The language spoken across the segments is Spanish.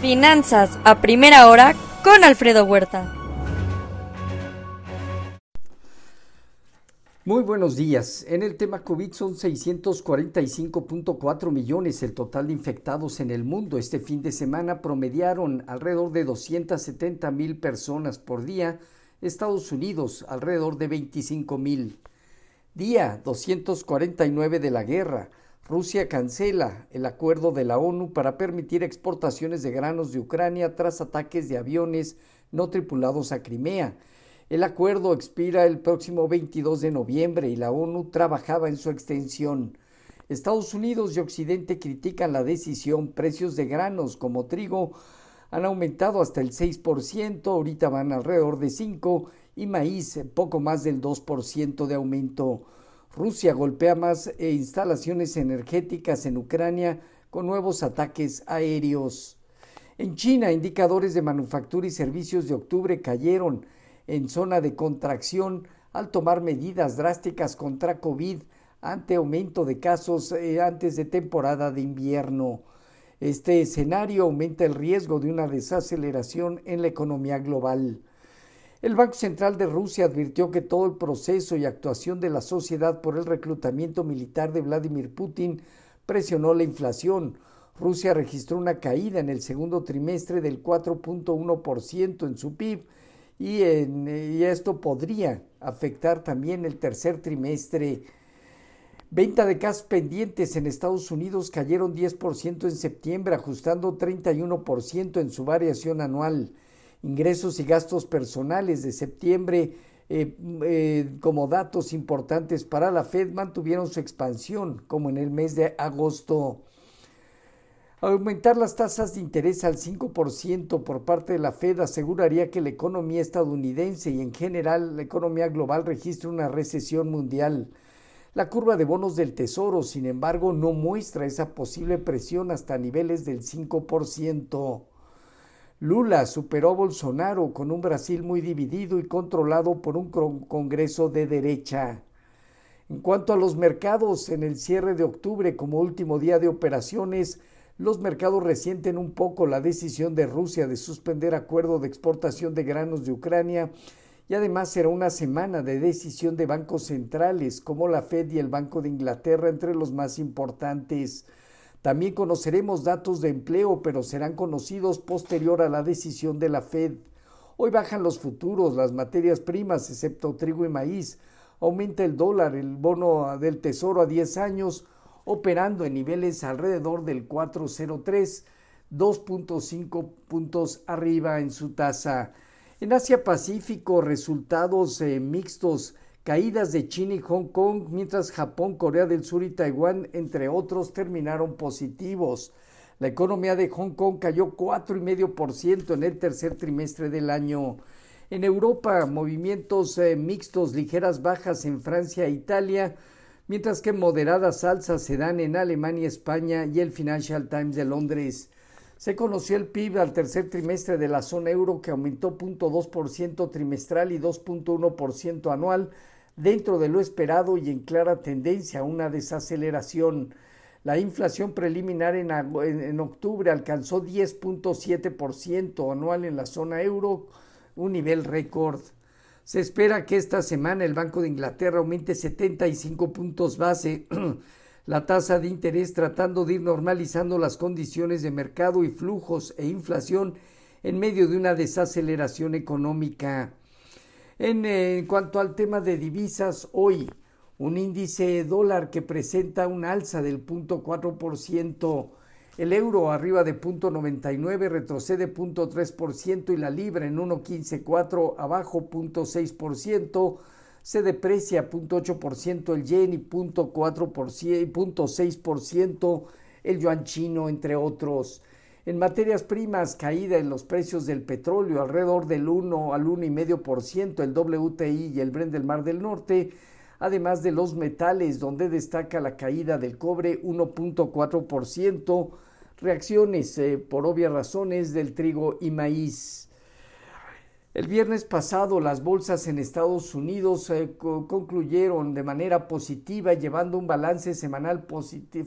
Finanzas a primera hora con Alfredo Huerta. Muy buenos días. En el tema COVID son 645.4 millones el total de infectados en el mundo. Este fin de semana promediaron alrededor de 270 mil personas por día. Estados Unidos alrededor de 25 mil. Día 249 de la guerra. Rusia cancela el acuerdo de la ONU para permitir exportaciones de granos de Ucrania tras ataques de aviones no tripulados a Crimea. El acuerdo expira el próximo 22 de noviembre y la ONU trabajaba en su extensión. Estados Unidos y Occidente critican la decisión. Precios de granos como trigo han aumentado hasta el 6%, ahorita van alrededor de 5% y maíz poco más del 2% de aumento. Rusia golpea más eh, instalaciones energéticas en Ucrania con nuevos ataques aéreos. En China, indicadores de manufactura y servicios de octubre cayeron en zona de contracción al tomar medidas drásticas contra COVID ante aumento de casos eh, antes de temporada de invierno. Este escenario aumenta el riesgo de una desaceleración en la economía global. El Banco Central de Rusia advirtió que todo el proceso y actuación de la sociedad por el reclutamiento militar de Vladimir Putin presionó la inflación. Rusia registró una caída en el segundo trimestre del 4.1% en su PIB y, esto podría afectar también el tercer trimestre. Venta de casos pendientes en Estados Unidos cayeron 10% en septiembre, ajustando 31% en su variación anual. Ingresos y gastos personales de septiembre eh, eh, como datos importantes para la Fed mantuvieron su expansión, como en el mes de agosto. Aumentar las tasas de interés al 5% por parte de la Fed aseguraría que la economía estadounidense y en general la economía global registre una recesión mundial. La curva de bonos del Tesoro, sin embargo, no muestra esa posible presión hasta niveles del 5%. Lula superó a Bolsonaro con un Brasil muy dividido y controlado por un Congreso de derecha. En cuanto a los mercados, en el cierre de octubre como último día de operaciones, los mercados resienten un poco la decisión de Rusia de suspender acuerdo de exportación de granos de Ucrania y además será una semana de decisión de bancos centrales como la Fed y el Banco de Inglaterra entre los más importantes. También conoceremos datos de empleo, pero serán conocidos posterior a la decisión de la Fed. Hoy bajan los futuros, las materias primas, excepto trigo y maíz. Aumenta el dólar, el bono del tesoro a 10 años operando en niveles alrededor del 403, 2.5 puntos arriba en su tasa. En Asia Pacífico, resultados eh, mixtos, caídas de China y Hong Kong, mientras Japón, Corea del Sur y Taiwán, entre otros, terminaron positivos. La economía de Hong Kong cayó 4,5% en el tercer trimestre del año. En Europa, movimientos eh, mixtos, ligeras bajas en Francia e Italia, mientras que moderadas alzas se dan en Alemania, España y el Financial Times de Londres. Se conoció el PIB al tercer trimestre de la zona euro que aumentó 0.2% trimestral y 2.1% anual dentro de lo esperado y en clara tendencia a una desaceleración. La inflación preliminar en, en octubre alcanzó 10.7% anual en la zona euro, un nivel récord. Se espera que esta semana el Banco de Inglaterra aumente 75 puntos base la tasa de interés tratando de ir normalizando las condiciones de mercado y flujos e inflación en medio de una desaceleración económica. En, eh, en cuanto al tema de divisas, hoy un índice dólar que presenta un alza del 0.4%, el euro arriba de 0.99 retrocede 0.3% y la libra en 1.154 abajo 0.6%. Se deprecia 0.8% el yen y 0.6% el yuan chino, entre otros. En materias primas, caída en los precios del petróleo alrededor del 1 al 1,5%, el WTI y el Brent del Mar del Norte, además de los metales, donde destaca la caída del cobre 1.4%, reacciones eh, por obvias razones del trigo y maíz. El viernes pasado las bolsas en Estados Unidos eh, concluyeron de manera positiva llevando un balance semanal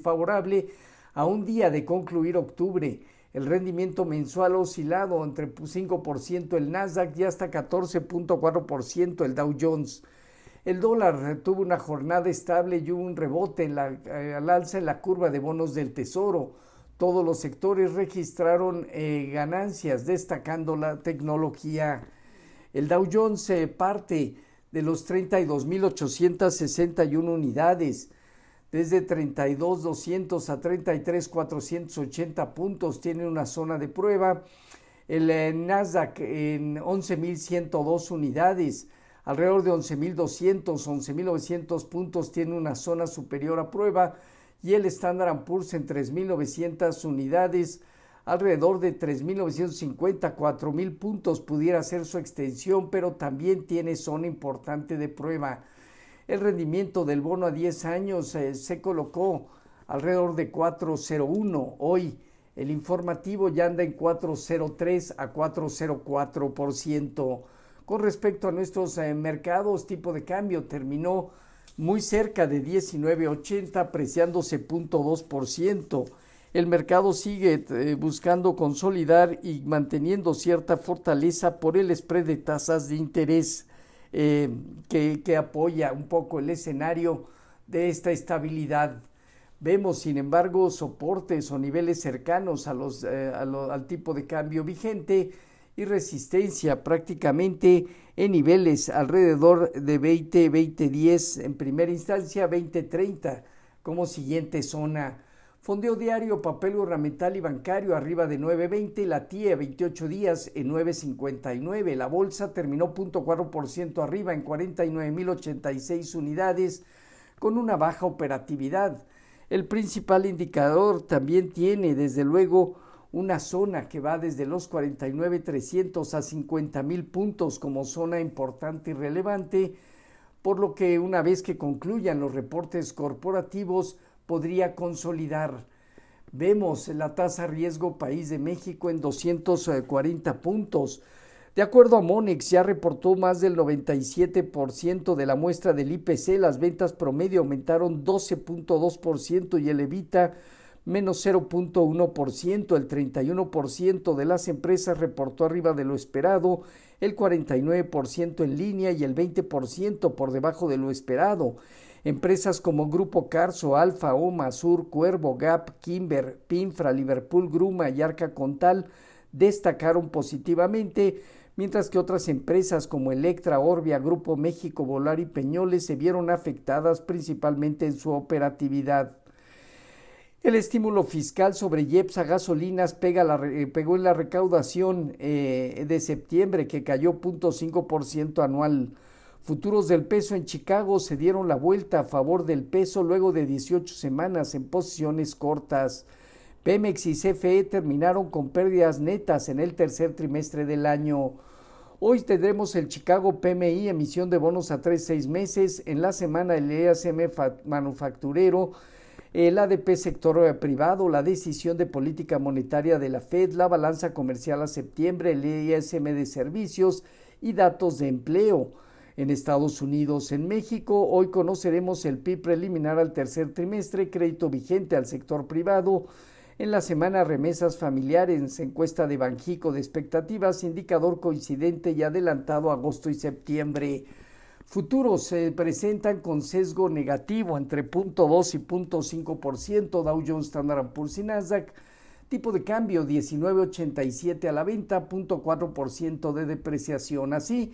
favorable a un día de concluir octubre. El rendimiento mensual oscilado entre 5% el Nasdaq y hasta 14.4% el Dow Jones. El dólar tuvo una jornada estable y un rebote en la, eh, al alza en la curva de bonos del Tesoro. Todos los sectores registraron eh, ganancias, destacando la tecnología. El Dow Jones parte de los 32.861 unidades, desde 32.200 a 33.480 puntos tiene una zona de prueba. El eh, Nasdaq en 11.102 unidades, alrededor de 11.200, 11.900 puntos tiene una zona superior a prueba y el Standard Poor's en 3.900 unidades, alrededor de 3.950, 4.000 puntos pudiera ser su extensión, pero también tiene zona importante de prueba. El rendimiento del bono a 10 años eh, se colocó alrededor de 4.01. Hoy el informativo ya anda en 4.03 a 4.04%. Con respecto a nuestros eh, mercados, tipo de cambio terminó muy cerca de 19.80, apreciándose 0.2%. El mercado sigue eh, buscando consolidar y manteniendo cierta fortaleza por el spread de tasas de interés eh, que, apoya un poco el escenario de esta estabilidad. Vemos, sin embargo, soportes o niveles cercanos a los, eh, al tipo de cambio vigente y resistencia prácticamente en niveles alrededor de 20, 20, 10 en primera instancia, 20, 30 como siguiente zona Fondeo diario, papel gubernamental y bancario arriba de 9.20, la TIE 28 días en 9.59, la bolsa terminó 0.4% arriba en 49.086 unidades con una baja operatividad. El principal indicador también tiene desde luego una zona que va desde los 49.300 a 50.000 puntos como zona importante y relevante, por lo que una vez que concluyan los reportes corporativos, podría consolidar. Vemos la tasa riesgo país de México en 240 puntos. De acuerdo a Monex, ya reportó más del 97% de la muestra del IPC. Las ventas promedio aumentaron 12.2% y el Evita menos 0.1%. El 31% de las empresas reportó arriba de lo esperado, el 49% en línea y el 20% por debajo de lo esperado. Empresas como Grupo Carso, Alfa, Oma, Sur, Cuervo, Gap, Kimber, Pinfra, Liverpool, Gruma y Arca Contal destacaron positivamente, mientras que otras empresas como Electra, Orbia, Grupo México, Volar y Peñoles se vieron afectadas principalmente en su operatividad. El estímulo fiscal sobre IEPSA gasolinas pega pegó en la recaudación eh, de septiembre, que cayó 0.5% anual. Futuros del peso en Chicago se dieron la vuelta a favor del peso luego de 18 semanas en posiciones cortas. Pemex y CFE terminaron con pérdidas netas en el tercer trimestre del año. Hoy tendremos el Chicago PMI, emisión de bonos a 3-6 meses. En la semana el EASM manufacturero, el ADP sector privado, la decisión de política monetaria de la Fed, la balanza comercial a septiembre, el EASM de servicios y datos de empleo en Estados Unidos. En México, hoy conoceremos el PIB preliminar al tercer trimestre, crédito vigente al sector privado. En la semana remesas familiares, encuesta de Banjico de expectativas, indicador coincidente y adelantado agosto y septiembre. Futuros se presentan con sesgo negativo entre 0.2 y 0.5%, Dow Jones, Standard Poor's y Nasdaq. Tipo de cambio 19.87 a la venta, 0.4% de depreciación. Así,